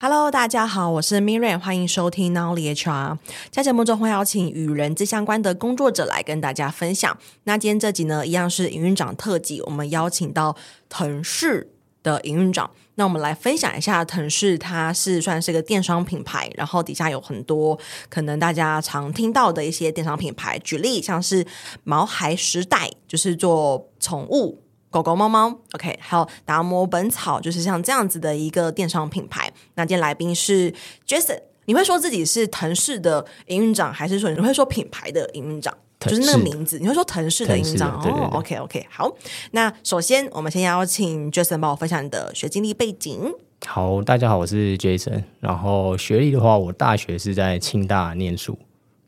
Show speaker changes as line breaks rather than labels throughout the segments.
Hello，大家好，我是 Miriam，欢迎收听 Nowly HR。在节目中会邀请与人资相关的工作者来跟大家分享。那今天这集呢，一样是营运长特辑，我们邀请到腾势的营运长。那我们来分享一下腾势，它是算是个电商品牌，然后底下有很多可能大家常听到的一些电商品牌，举例像是毛孩时代，就是做宠物。狗狗、猫猫，OK，还有达摩本草，就是像这样子的一个电商品牌。那今天来宾是 Jason，你会说自己是腾势的营运长，还是说你会说品牌的营运长？就是那个名字，你会说腾势的营运长哦。OK，OK，好。那首先，我们先邀请 Jason 帮我分享你的学经历背景。
好，大家好，我是 Jason。然后学历的话，我大学是在清大念书，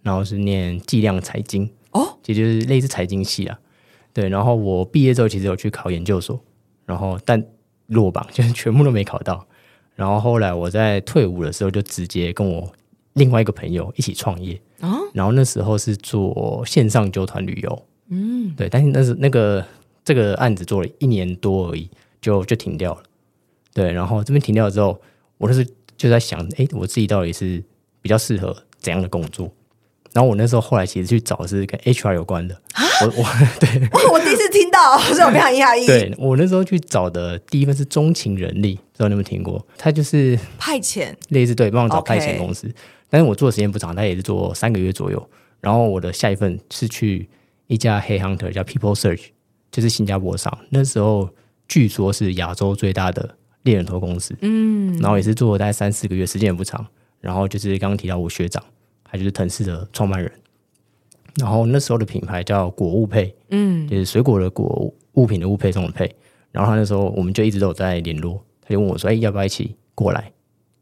然后是念计量财经哦，也就是类似财经系啊。对，然后我毕业之后其实有去考研究所，然后但落榜，就是 全部都没考到。然后后来我在退伍的时候，就直接跟我另外一个朋友一起创业。啊，然后那时候是做线上揪团旅游，嗯，对，但是那是那个这个案子做了一年多而已，就就停掉了。对，然后这边停掉了之后，我那时就在想，哎，我自己到底是比较适合怎样的工作？然后我那时候后来其实去找的是跟 HR 有关的，我我 对，
我第一次听到，所以我非常讶异。
对，我那时候去找的第一份是中情人力，不知道你有没有听过？他就是
派遣，
类似对，帮我找派遣公司。Okay. 但是我做的时间不长，他也是做三个月左右。然后我的下一份是去一家 Head Hunter 叫 People Search，就是新加坡上，那时候据说是亚洲最大的猎人头公司。嗯，然后也是做了大概三四个月，时间也不长。然后就是刚刚提到我学长。他就是腾势的创办人，然后那时候的品牌叫果物配，嗯，就是水果的果，物品的物配，送的配。然后他那时候我们就一直都有在联络，他就问我说：“哎，要不要一起过来，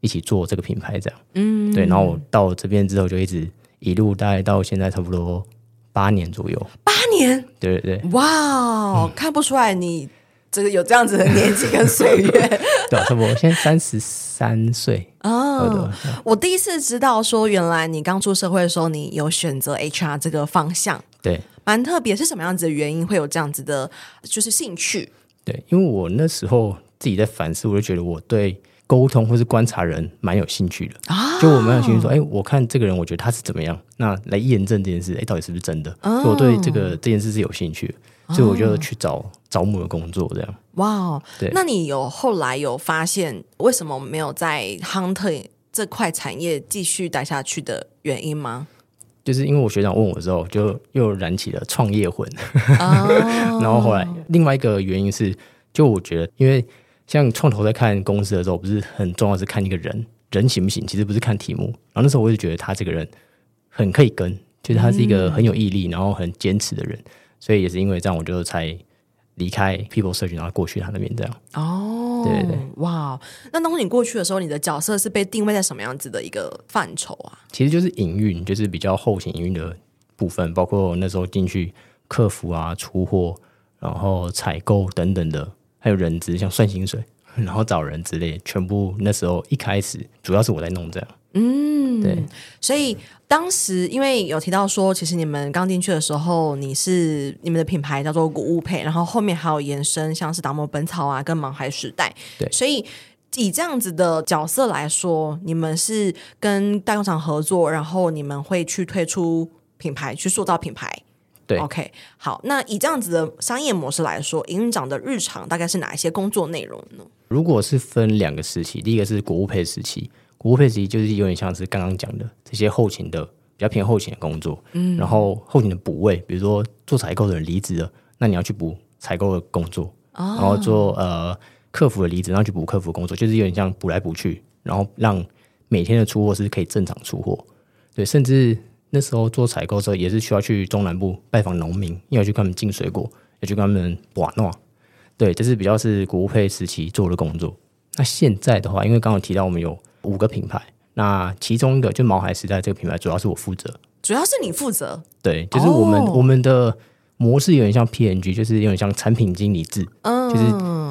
一起做这个品牌？”这样，嗯，对。然后我到这边之后，就一直一路大概到现在差不多八年左右。
八年？
对对对。
哇，嗯，看不出来你。这个有这样子的年纪跟岁月，
对。我现在三十三岁
哦。我第一次知道说，原来你刚出社会的时候，你有选择 HR 这个方向，
对，
蛮特别。是什么样子的原因会有这样子的，就是兴趣？
对，因为我那时候自己在反思，我就觉得我对沟通或是观察人蛮有兴趣的啊。就我蛮有兴趣说，哎，我看这个人，我觉得他是怎么样，那来验证这件事，哎，到底是不是真的？哦，我对这个这件事是有兴趣的。所以我就去找招募、哦、的工作，这样。
哇，对。那你有后来有发现为什么没有在 Hunter 这块产业继续待下去的原因吗？
就是因为我学长问我之后，就又燃起了创业魂。哦、然后后来另外一个原因是，就我觉得，因为像创投在看公司的时候，不是很重要是看一个人人行不行，其实不是看题目。然后那时候我就觉得他这个人很可以跟，就是他是一个很有毅力，然后很坚持的人。所以也是因为这样，我就才离开 People Search，然后过去他那边这样。哦，对对对，
哇！那当你过去的时候，你的角色是被定位在什么样子的一个范畴啊？
其实就是营运，就是比较后勤营运的部分，包括那时候进去客服啊、出货，然后采购等等的，还有人资，像算薪水，然后找人之类，全部那时候一开始主要是我在弄这样。嗯，对，
所以当时因为有提到说，其实你们刚进去的时候，你是你们的品牌叫做谷物配，然后后面还有延伸，像是达摩本草啊，跟盲孩时代。
对，
所以以这样子的角色来说，你们是跟代工厂合作，然后你们会去推出品牌，去塑造品牌。
对
，OK，好，那以这样子的商业模式来说，营运长的日常大概是哪一些工作内容呢？
如果是分两个时期，第一个是谷物配时期。果物配其实就是有点像是刚刚讲的这些后勤的比较偏后勤的工作，嗯，然后后勤的补位，比如说做采购的人离职了，那你要去补采购的工作，哦，然后做呃客服的离职，然后去补客服工作，就是有点像补来补去，然后让每天的出货是可以正常出货。对，甚至那时候做采购的时候，也是需要去中南部拜访农民，要去跟他们进水果，要去跟他们玩弄。对，这是比较是果物配时期做的工作。那现在的话，因为刚刚提到我们有五个品牌，那其中一个就毛孩时代这个品牌，主要是我负责。
主要是你负责？
对，就是我们、哦、我们的模式有点像 PNG，就是有点像产品经理制。嗯，就是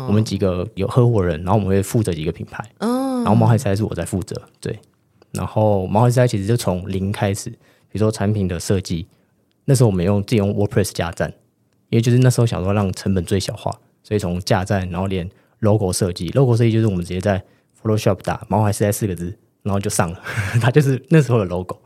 我们几个有合伙人，然后我们会负责几个品牌。嗯，然后毛孩时代是我在负责。对，然后毛孩时代其实就从零开始，比如说产品的设计，那时候我们用自己用 WordPress 加站，因为就是那时候想说让成本最小化，所以从架站，然后连 logo 设计，logo 设计就是我们直接在 Photoshop 打毛孩时代四个字，然后就上了，它就是那时候的 logo。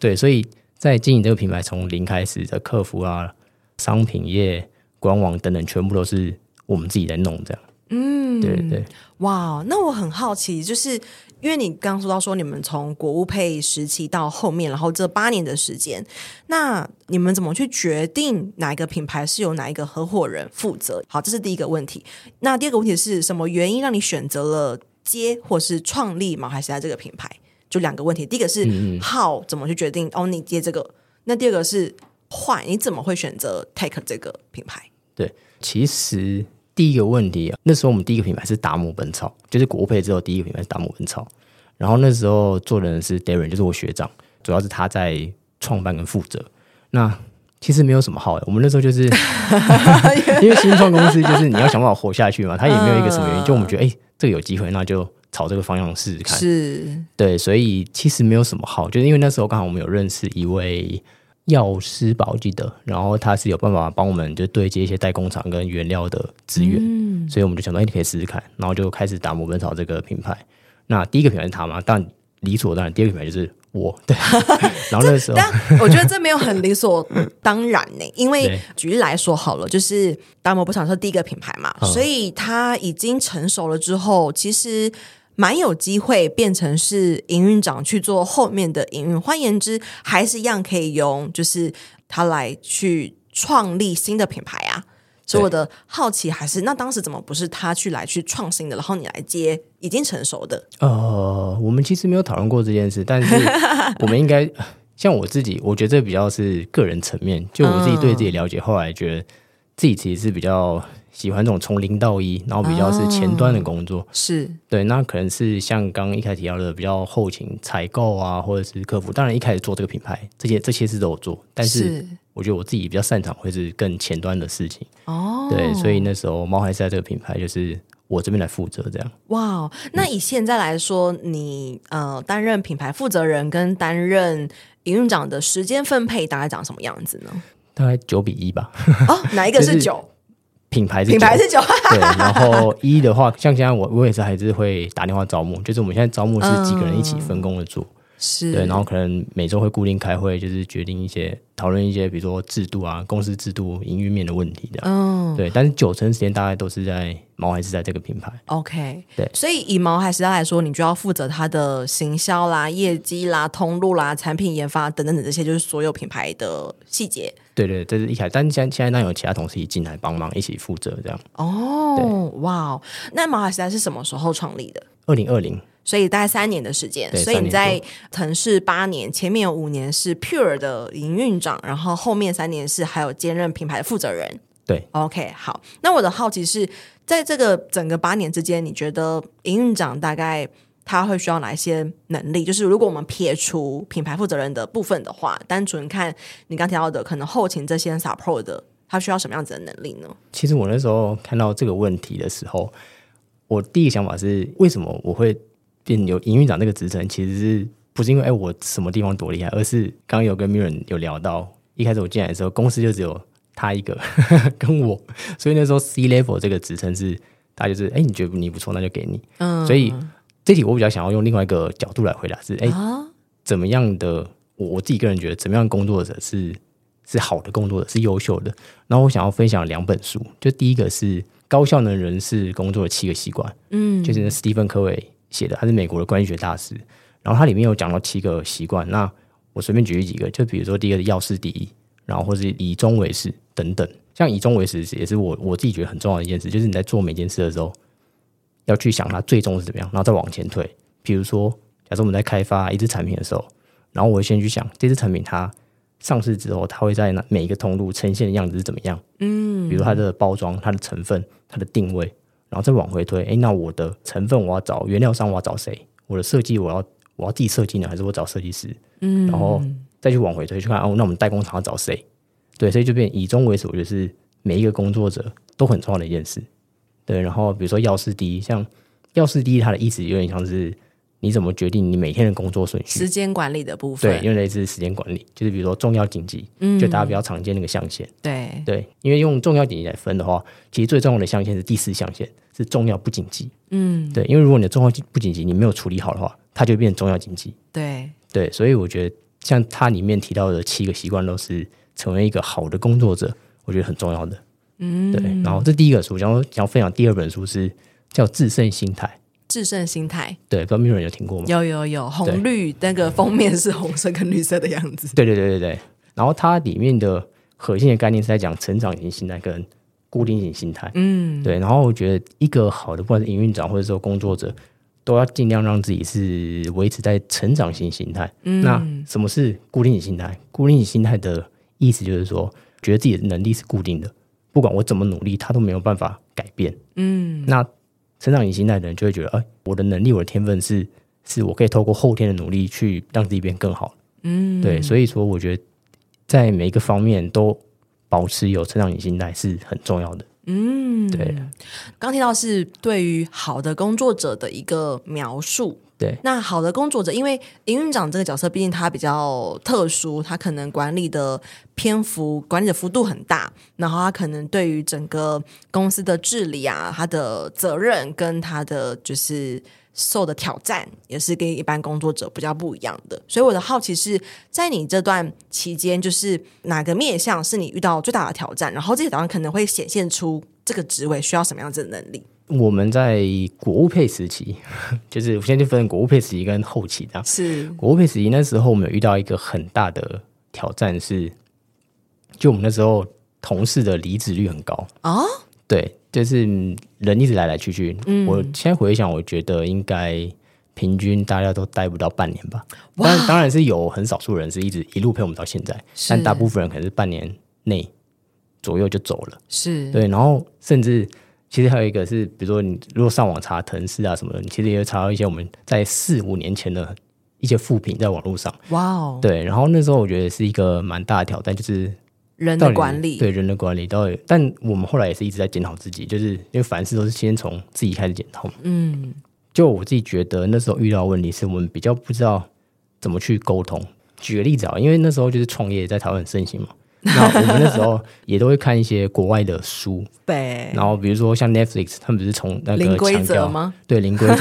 对，所以在经营这个品牌从零开始的客服啊、商品页、官网等等，全部都是我们自己在弄这样。嗯，对对。
哇，那我很好奇，就是。因为你刚刚说到说你们从国务配时期到后面，然后这八年的时间，那你们怎么去决定哪一个品牌是由哪一个合伙人负责？好，这是第一个问题。那第二个问题是什么原因让你选择了接或是创立毛孩时代这个品牌？就两个问题，第一个是 how 怎么去决定哦你接这个？那第二个是 why 你怎么会选择 take 这个品牌？
对，其实。第一个问题啊，那时候我们第一个品牌是达摩本草，就是国配之后第一个品牌是达摩本草。然后那时候做的人是 Darren，就是我学长，主要是他在创办跟负责。那其实没有什么好的，我们那时候就是 因为新创公司就是你要想办法活下去嘛，他也没有一个什么原因，就我们觉得哎、欸，这个有机会，那就朝这个方向试试看。
是，
对，所以其实没有什么好，就是因为那时候刚好我们有认识一位。药师吧，我记得，然后他是有办法帮我们就对接一些代工厂跟原料的资源，嗯、所以我们就想到，哎，你可以试试看，然后就开始打磨本草这个品牌。那第一个品牌是他嘛，但理所当然，第二个品牌就是我。对，然后那时候，
但我觉得这没有很理所当然呢，因为举例来说好了，就是达摩不想是第一个品牌嘛，嗯、所以它已经成熟了之后，其实。蛮有机会变成是营运长去做后面的营运，换言之，还是一样可以用，就是他来去创立新的品牌啊。所以我的好奇还是，那当时怎么不是他去来去创新的，然后你来接已经成熟的？
呃，我们其实没有讨论过这件事，但是我们应该像我自己，我觉得这比较是个人层面，就我自己对自己了解，嗯、后来觉得自己其实是比较。喜欢这种从零到一，然后比较是前端的工作，哦、
是
对。那可能是像刚刚一开始提到的，比较后勤采购啊，或者是客服。当然一开始做这个品牌，这些这些事都有做，但是我觉得我自己比较擅长会是更前端的事情。哦，对，所以那时候猫还是在这个品牌就是我这边来负责这样。
哇，那以现在来说，嗯、你呃担任品牌负责人跟担任营运长的时间分配大概长什么样子呢？
大概九比一吧。
哦，哪一个是 九？
品牌是
品牌是九，
对，然后一的话，像现在我我也是还是会打电话招募，就是我们现在招募是几个人一起分工的做，是、嗯、对，然后可能每周会固定开会，就是决定一些讨论一些，比如说制度啊、公司制度、营运面的问题的，嗯，对，但是九成时间大概都是在毛孩时代这个品牌
，OK，
对，
所以以毛孩时代来说，你就要负责它的行销啦、业绩啦、通路啦、产品研发等等等这些，就是所有品牌的细节。
对对，这是一开始，但现现在那有其他同事一进来帮忙，一起负责这样。
哦，对哇，那毛海时代是什么时候创立的？
二零二零，
所以大概三年的时间。所以你在腾势八年，前面有五年是 Pure 的营运长，然后后面三年是还有兼任品牌的负责人。
对
，OK，好。那我的好奇是在这个整个八年之间，你觉得营运长大概？他会需要哪一些能力？就是如果我们撇除品牌负责人的部分的话，单纯看你刚提到的可能后勤这些 support 的，他需要什么样子的能力呢？
其实我那时候看到这个问题的时候，我第一个想法是，为什么我会变有营运长这个职称？其实是不是因为哎我什么地方多厉害，而是刚刚有跟 Mirren 有聊到，一开始我进来的时候，公司就只有他一个 跟我，所以那时候 C level 这个职称是，他就是哎你觉得你不错，那就给你。嗯，所以。这题我比较想要用另外一个角度来回答，是哎，怎么样的？我我自己个人觉得，怎么样工作者是是好的工作者，是优秀的。然后我想要分享两本书，就第一个是《高效能人士工作的七个习惯》，嗯，就是那史蒂芬·科维写的，他是美国的管理学大师。然后他里面有讲到七个习惯，那我随便举例几个，就比如说第一个是要事第一，然后或是以终为始等等。像以终为始也是我我自己觉得很重要的一件事，就是你在做每件事的时候。要去想它最终是怎么样，然后再往前推。比如说，假设我们在开发一支产品的时候，然后我会先去想这支产品它上市之后，它会在哪每一个通路呈现的样子是怎么样？嗯，比如它的包装、它的成分、它的定位，然后再往回推。诶，那我的成分我要找原料商，我要找谁？我的设计我要我要自己设计呢，还是我找设计师？嗯，然后再去往回推去看哦，那我们代工厂要找谁？对，所以就变以终为始，我觉得是每一个工作者都很重要的一件事。对，然后比如说药师第一，像药师第一，它的意思有点像是你怎么决定你每天的工作顺序？
时间管理的部分，
对，因为类似时间管理，就是比如说重要紧急，嗯，就大家比较常见那个象限，
对
对，因为用重要紧急来分的话，其实最重要的象限是第四象限，是重要不紧急，嗯，对，因为如果你的重要不紧急你没有处理好的话，它就变成重要紧急，
对
对，所以我觉得像它里面提到的七个习惯都是成为一个好的工作者，我觉得很重要的，嗯，对，然后这第一个书，然后想要分享第二本书是叫制胜心态。
制胜心态，
对，不知道 Miriam 有听过吗？
有有有，红绿那个封面是红色跟绿色的样子。
对对对对对。然后它里面的核心的概念是在讲成长型心态跟固定型心态。嗯，对。然后我觉得一个好的，不管是营运长或者说工作者，都要尽量让自己是维持在成长型心态。嗯，那什么是固定型心态？固定型心态的意思就是说，觉得自己的能力是固定的，不管我怎么努力，他都没有办法改变。嗯，那。成长型心态的人就会觉得，哎，我的能力、我的天分是，是我可以透过后天的努力去让自己变更好。嗯，对，所以说我觉得在每一个方面都保持有成长型心态是很重要的。嗯，对。
刚提到是对于好的工作者的一个描述。
对，
那好的工作者，因为营运长这个角色，毕竟他比较特殊，他可能管理的篇幅、管理的幅度很大，然后他可能对于整个公司的治理啊，他的责任跟他的就是受的挑战，也是跟一般工作者比较不一样的。所以我的好奇是在你这段期间，就是哪个面向是你遇到最大的挑战，然后这些挑战可能会显现出这个职位需要什么样子的能力。
我们在国务配时期，就是我现在就分国务配时期跟后期这样。
是
国务配时期那时候，我们有遇到一个很大的挑战是，就我们那时候同事的离职率很高啊。对，就是人一直来来去去。嗯，我现在回想，我觉得应该平均大家都待不到半年吧。当然，当然是有很少数人是一直一路陪我们到现在，但大部分人可能是半年内左右就走了。
是
对，然后甚至。其实还有一个是，比如说你如果上网查腾势啊什么的，你其实也会查到一些我们在四五年前的一些副评在网络上。
哇哦！
对，然后那时候我觉得是一个蛮大的挑战，就是
人的管理，
对人的管理到底。但我们后来也是一直在检讨自己，就是因为凡事都是先从自己开始检讨嘛。嗯，就我自己觉得那时候遇到的问题是我们比较不知道怎么去沟通。举个例子啊，因为那时候就是创业在台湾很盛行嘛。那我们那时候也都会看一些国外的书，
对。
然后比如说像 Netflix，他们不是从那个
零规则吗？
对，零规则，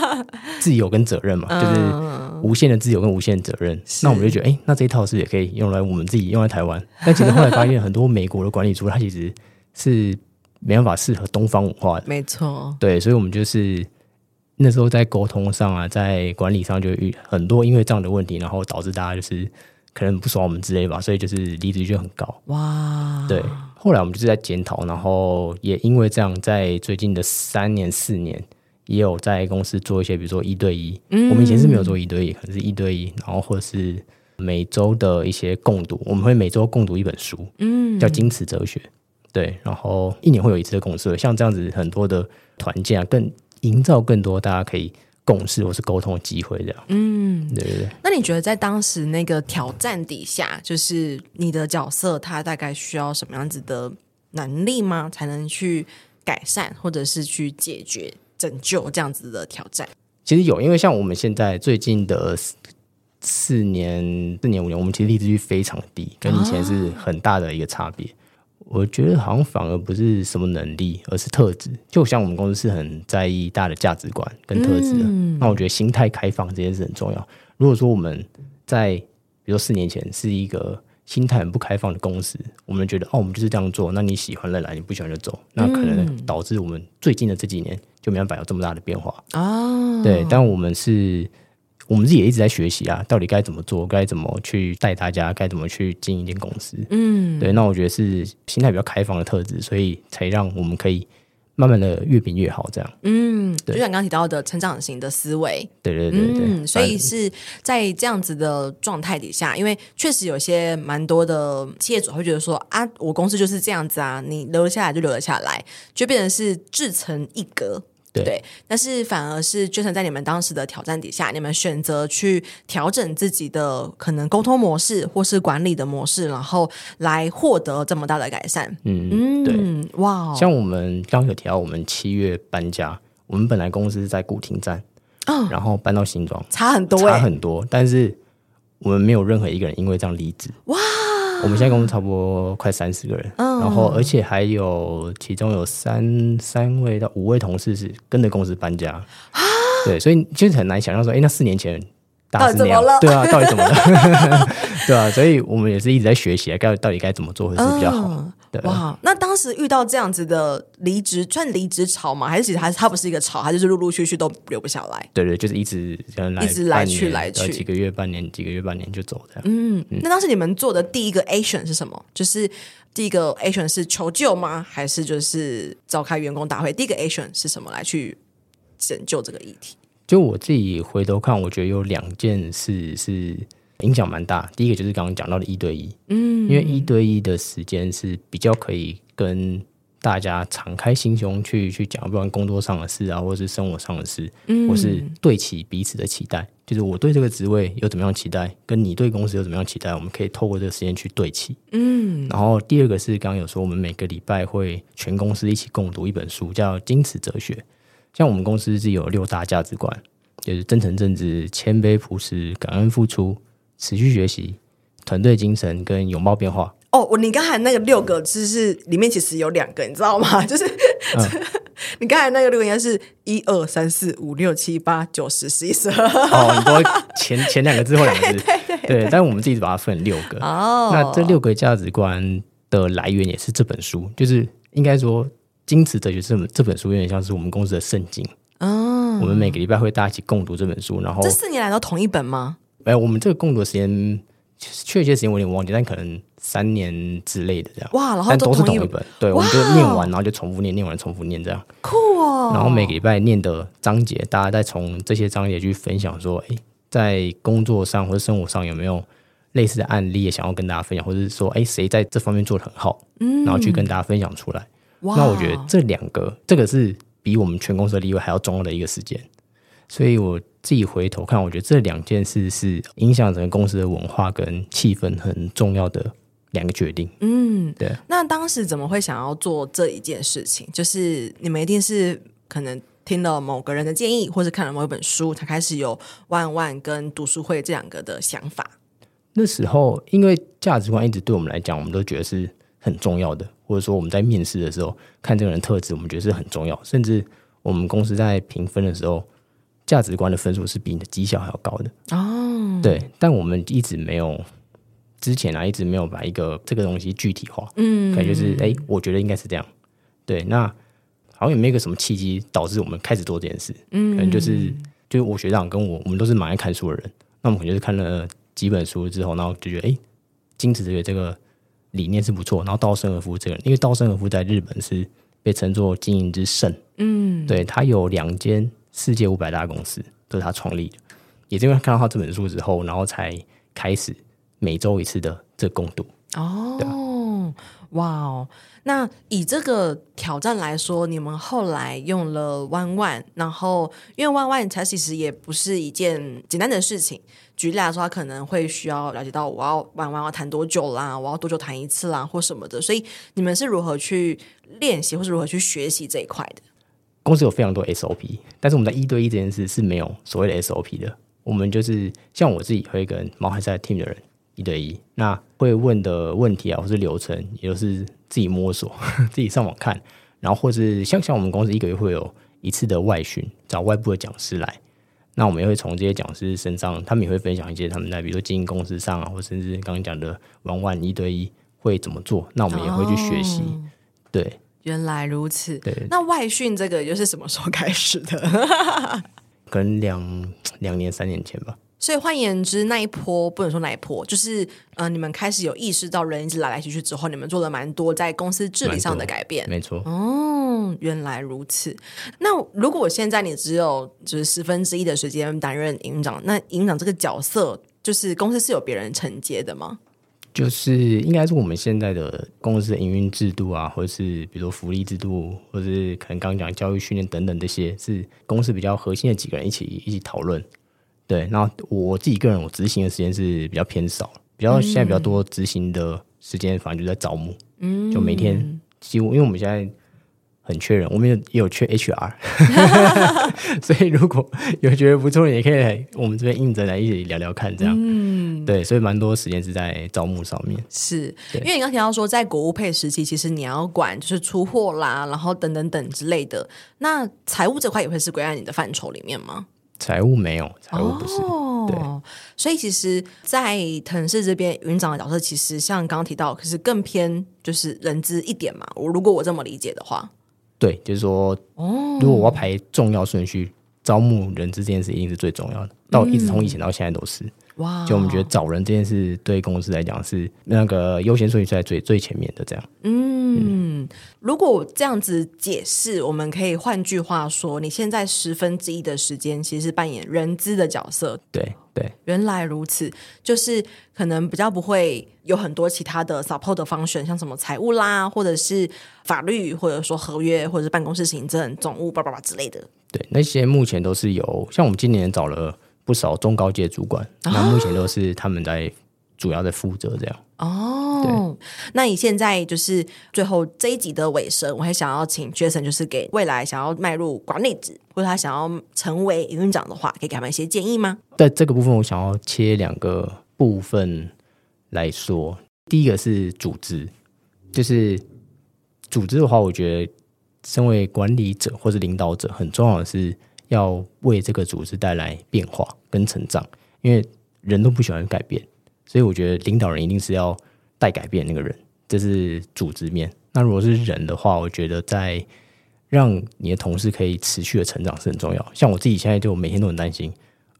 自由跟责任嘛，就是无限的自由跟无限的责任。那我们就觉得，哎，那这一套是也可以用来我们自己用在台湾。但其实后来发现，很多美国的管理书，它其实是没办法适合东方文化的。
没错，
对，所以我们就是那时候在沟通上啊，在管理上就遇很多因为这样的问题，然后导致大家就是。可能不爽我们之类吧，所以就是离职率就很高。哇，对。后来我们就是在检讨，然后也因为这样，在最近的三年四年，也有在公司做一些，比如说一对一。嗯，我们以前是没有做一对一，可能是一对一，然后或者是每周的一些共读，我们会每周共读一本书，嗯，叫《矜持哲学》。对，然后一年会有一次的共识，像这样子很多的团建啊，更营造更多大家可以。共识或是沟通的机会，这样。嗯，对对对。
那你觉得在当时那个挑战底下，就是你的角色，他大概需要什么样子的能力吗？才能去改善，或者是去解决、拯救这样子的挑战？
其实有，因为像我们现在最近的四年、四年、五年，我们其实离职率非常低，跟以前是很大的一个差别。我觉得好像反而不是什么能力，而是特质。就像我们公司是很在意大家的价值观跟特质的，嗯、那我觉得心态开放这件事很重要。如果说我们在比如说四年前是一个心态很不开放的公司，我们觉得哦，我们就是这样做，那你喜欢的来，你不喜欢就走，那可能导致我们最近的这几年就没办法有这么大的变化啊。对，但我们是。我们自己也一直在学习啊，到底该怎么做，该怎么去带大家，该怎么去经营一间公司。嗯，对，那我觉得是心态比较开放的特质，所以才让我们可以慢慢的越变越好。这样，
嗯，就像刚刚提到的成长型的思维，
对对对对，
嗯，所以是在这样子的状态底下，因为确实有些蛮多的企业主会觉得说啊，我公司就是这样子啊，你留了下来就留了下来，就变成是自成一格。对，但是反而是就算在你们当时的挑战底下，你们选择去调整自己的可能沟通模式或是管理的模式，然后来获得这么大的改善。嗯嗯，对，哇，
像我们刚刚有提到，我们七月搬家，我们本来公司是在古亭站，嗯，然后搬到新庄，
差很多，
差很多。但是我们没有任何一个人因为这样离职。哇！我们现在公司差不多快三十个人，嗯，然后而且还有其中有三三位到五位同事是跟着公司搬家。啊，对，所以就是很难想象说，哎，那四年前。
到底怎么了？
对啊，到底怎么了？对啊，所以我们也是一直在学习，该到底该怎么做会是比较好。哇，
那当时遇到这样子的离职，算离职潮吗？还是其实还是它不是一个潮，它就是陆陆续续都留不下来？
对对，就是一直来
一直来去来去，
几个月半年，几个月半年就走的。
嗯，嗯，那当时你们做的第一个 action 是什么？就是第一个 action 是求救吗？还是就是召开员工大会？第一个 action 是什么来去拯救这个议题？
就我自己回头看，我觉得有两件事是影响蛮大。第一个就是刚刚讲到的一对一，嗯，因为一对一的时间是比较可以跟大家敞开心胸去去讲，不管工作上的事啊，或是生活上的事，嗯，或是对齐彼此的期待。就是我对这个职位有怎么样期待，跟你对公司有怎么样期待，我们可以透过这个时间去对齐，嗯。然后第二个是刚刚有说，我们每个礼拜会全公司一起共读一本书，叫《矜持哲学》。像我们公司是有六大价值观，就是真诚正直、谦卑朴实、感恩付出、持续学习、团队精神跟拥抱变化。
哦，你刚才那个六个字是里面其实有两个，你知道吗？就是、嗯、你刚才那个六个应该是一二三四五六七八九十十一十二。
哦，你说前前两个字后两个字，对对对，对。但是我们自己把它分六个。哦，那这六个价值观的来源也是这本书，就是应该说。精实哲学这这本书有点像是我们公司的圣经。嗯，我们每个礼拜会大家一起共读这本书，然后
这四年来都同一本吗？
没有，我们这个共读的时间确切时间我有点忘记，但可能三年之类的这样。
哇，然后都，
都是同一本，对，我们就念完，然后就重复念，念完重复念这样。
酷哦！
然后每个礼拜念的章节，大家再从这些章节去分享说，哎，在工作上或者生活上有没有类似的案例，也想要跟大家分享，或者是说，哎，谁在这方面做的很好，嗯，然后去跟大家分享出来。Wow. 那我觉得这两个，这个是比我们全公司的例会还要重要的一个时间，所以我自己回头看，我觉得这两件事是影响整个公司的文化跟气氛很重要的两个决定。嗯，对。
那当时怎么会想要做这一件事情？就是你们一定是可能听了某个人的建议，或者看了某一本书，才开始有 OneOne 跟读书会这两个的想法。
那时候，因为价值观一直对我们来讲，我们都觉得是很重要的。或者说我们在面试的时候看这个人特质，我们觉得是很重要。甚至我们公司在评分的时候，价值观的分数是比你的绩效还要高的哦。对，但我们一直没有之前啊，一直没有把一个这个东西具体化。嗯，可能就是哎，我觉得应该是这样。对，那好像也没有个什么契机导致我们开始做这件事。嗯，可能就是就是我学长跟我，我们都是蛮爱看书的人。那我们可能就是看了几本书之后，然后就觉得哎，精实哲学这个。理念是不错，然后稻盛和夫这个人，因为稻盛和夫在日本是被称作经营之圣，嗯，对，他有两间世界五百大公司都是他创立的，也是因为看到他这本书之后，然后才开始每周一次的这共读。哦，对
哇哦，那以这个挑战来说，你们后来用了 OneOne，然后因为 OneOne 它其实也不是一件简单的事情。举例来说，他可能会需要了解到我要 OneOne 要谈多久啦，我要多久谈一次啦，或什么的。所以你们是如何去练习，或是如何去学习这一块的？
公司有非常多 SOP，但是我们在一对一这件事是没有所谓的 SOP 的。我们就是像我自己会跟毛孩赛 team 的人一对一，那会问的问题啊，或是流程，也就是自己摸索，自己上网看，然后或是像像我们公司一个月会有一次的外训，找外部的讲师来。那我们也会从这些讲师身上，他们也会分享一些他们在比如说经营公司上啊，或甚至刚刚讲的 OneOne 一对一会怎么做。那我们也会去学习。哦、对，
原来如此。
对，
那外训这个又是什么时候开始的？
可能两两年、三年前吧。
所以换言之，那一波不能说那一波，就是呃，你们开始有意识到人一直来来去去之后，你们做了蛮多在公司治理上的改变。
没错。
哦，原来如此。那如果我现在你只有就是十分之一的时间担任营运长，那营运长这个角色，就是公司是有别人承接的吗？
就是应该是我们现在的公司的营运制度啊，或者是比如说福利制度，或者是可能刚刚讲教育训练等等这些，是公司比较核心的几个人一起一起讨论。对，那我自己个人，我执行的时间是比较偏少，比较现在比较多执行的时间，反正就在招募，嗯，就每天几乎，因为我们现在很缺人，我们也有缺 HR，所以如果有觉得不错，也可以来我们这边应征来一起聊聊看，这样。嗯，对，所以蛮多时间是在招募上面。
是，因为你刚提到说，在国务配时期，其实你要管就是出货啦，然后等等等之类的。那财务这块也会是归在你的范畴里面吗？
财务没有，财务不是。哦、对，
所以其实，在腾势这边，云长的角色其实像刚刚提到，可是更偏就是人资一点嘛。我如果我这么理解的话。
对，就是说，如果我要排重要顺序，招募人资这件事一定是最重要的。到一直从以前到现在都是。哇！就我们觉得找人这件事对公司来讲是那个优先顺序在最最前面的这样。
嗯，嗯，如果这样子解释，我们可以换句话说，你现在十分之一的时间其实是扮演人资的角色。
对对，
原来如此，就是可能比较不会有很多其他的 support 的 function，像什么财务啦，或者是法律，或者说合约，或者是办公室行政、总务叭叭叭之类的。
对，那些目前都是由，像我们今年找了。不少中高阶主管，那目前都是他们在主要在负责这样。
哦，对，那你现在就是最后这一集的尾声，我还想要请 Jason，就是给未来想要迈入管理职或者他想要成为营运长的话，可以给他们一些建议吗？
在这个部分，我想要切两个部分来说。第一个是组织，就是组织的话，我觉得身为管理者或是领导者，很重要的是。要为这个组织带来变化跟成长，因为人都不喜欢改变，所以我觉得领导人一定是要带改变那个人，这是组织面。那如果是人的话，我觉得在让你的同事可以持续的成长是很重要。像我自己现在就每天都很担心，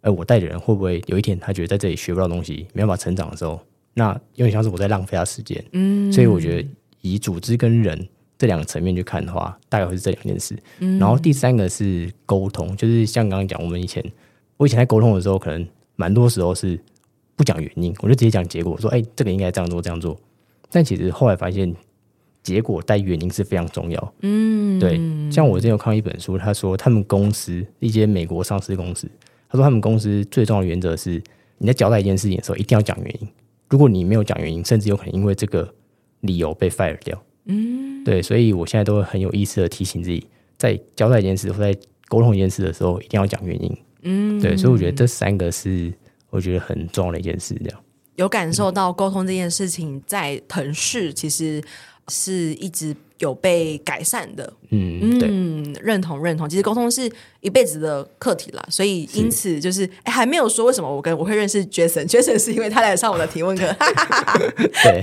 哎，我带的人会不会有一天他觉得在这里学不到东西，没办法成长的时候，那有点像是我在浪费他时间。嗯，所以我觉得以组织跟人。这两个层面去看的话，大概会是这两件事。嗯、然后第三个是沟通，就是像刚刚讲，我们以前我以前在沟通的时候，可能蛮多时候是不讲原因，我就直接讲结果，说：“哎，这个应该这样做，这样做。”但其实后来发现，结果带原因是非常重要。嗯，对。像我之前有看到一本书，他说他们公司一些美国上市公司，他说他们公司最重要的原则是，你在交代一件事情的时候，一定要讲原因。如果你没有讲原因，甚至有可能因为这个理由被 fire 掉。嗯，对，所以我现在都会很有意识的提醒自己，在交代一件事或在沟通一件事的时候，一定要讲原因。嗯，对，所以我觉得这三个是我觉得很重要的一件事。这样
有感受到沟通这件事情在腾势其实是一直有被改善的。嗯，对，认同认同。其实沟通是一辈子的课题啦，所以因此就是，还没有说为什么我跟我会认识 Jason，Jason 是因为他来上我的提问课。对。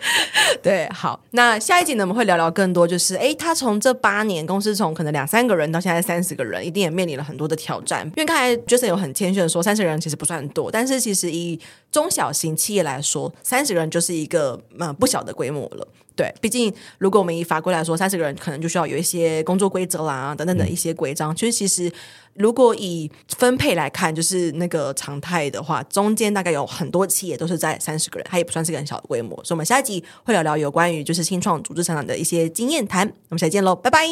对，好，那下一集呢，我们会聊聊更多，就是诶，他从这八年公司从可能两三个人到现在三十个人，一定也面临了很多的挑战。因为刚才 Jason 有很谦逊的说，三十个人其实不算多，但是其实以中小型企业来说，三十个人就是一个嗯不小的规模了。对，毕竟如果我们以法规来说，三十个人可能就需要有一些工作规则啦等等的一些规章。其实、其实如果以分配来看，就是那个常态的话，中间大概有很多企业都是在三十个人，它也不算是个很小的规模。所以，我们下一集会聊聊有关于就是新创组织成长的一些经验谈。我们下期见喽，拜拜，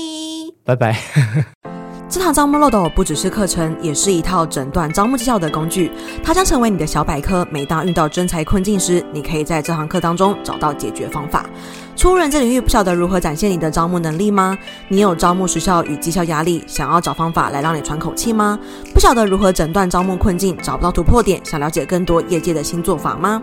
拜拜。
这堂招募漏斗不只是课程，也是一套诊断招募绩效的工具。它将成为你的小百科。每当遇到真才困境时，你可以在这堂课当中找到解决方法。初入人资领域，不晓得如何展现你的招募能力吗？你有招募时效与绩效压力，想要找方法来让你喘口气吗？不晓得如何诊断招募困境，找不到突破点，想了解更多业界的新做法吗？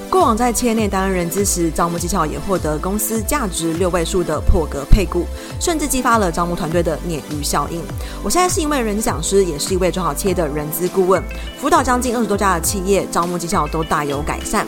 过往在企业内担任人资时，招募绩效也获得公司价值六位数的破格配股，甚至激发了招募团队的鲶鱼效应。我现在是一位人资讲师，也是一位做好企业的人资顾问，辅导将近二十多家的企业，招募绩效都大有改善。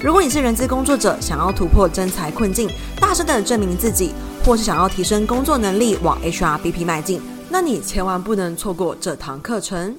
如果你是人资工作者，想要突破真才困境，大声的证明自己，或是想要提升工作能力，往 HRBP 迈进，那你千万不能错过这堂课程。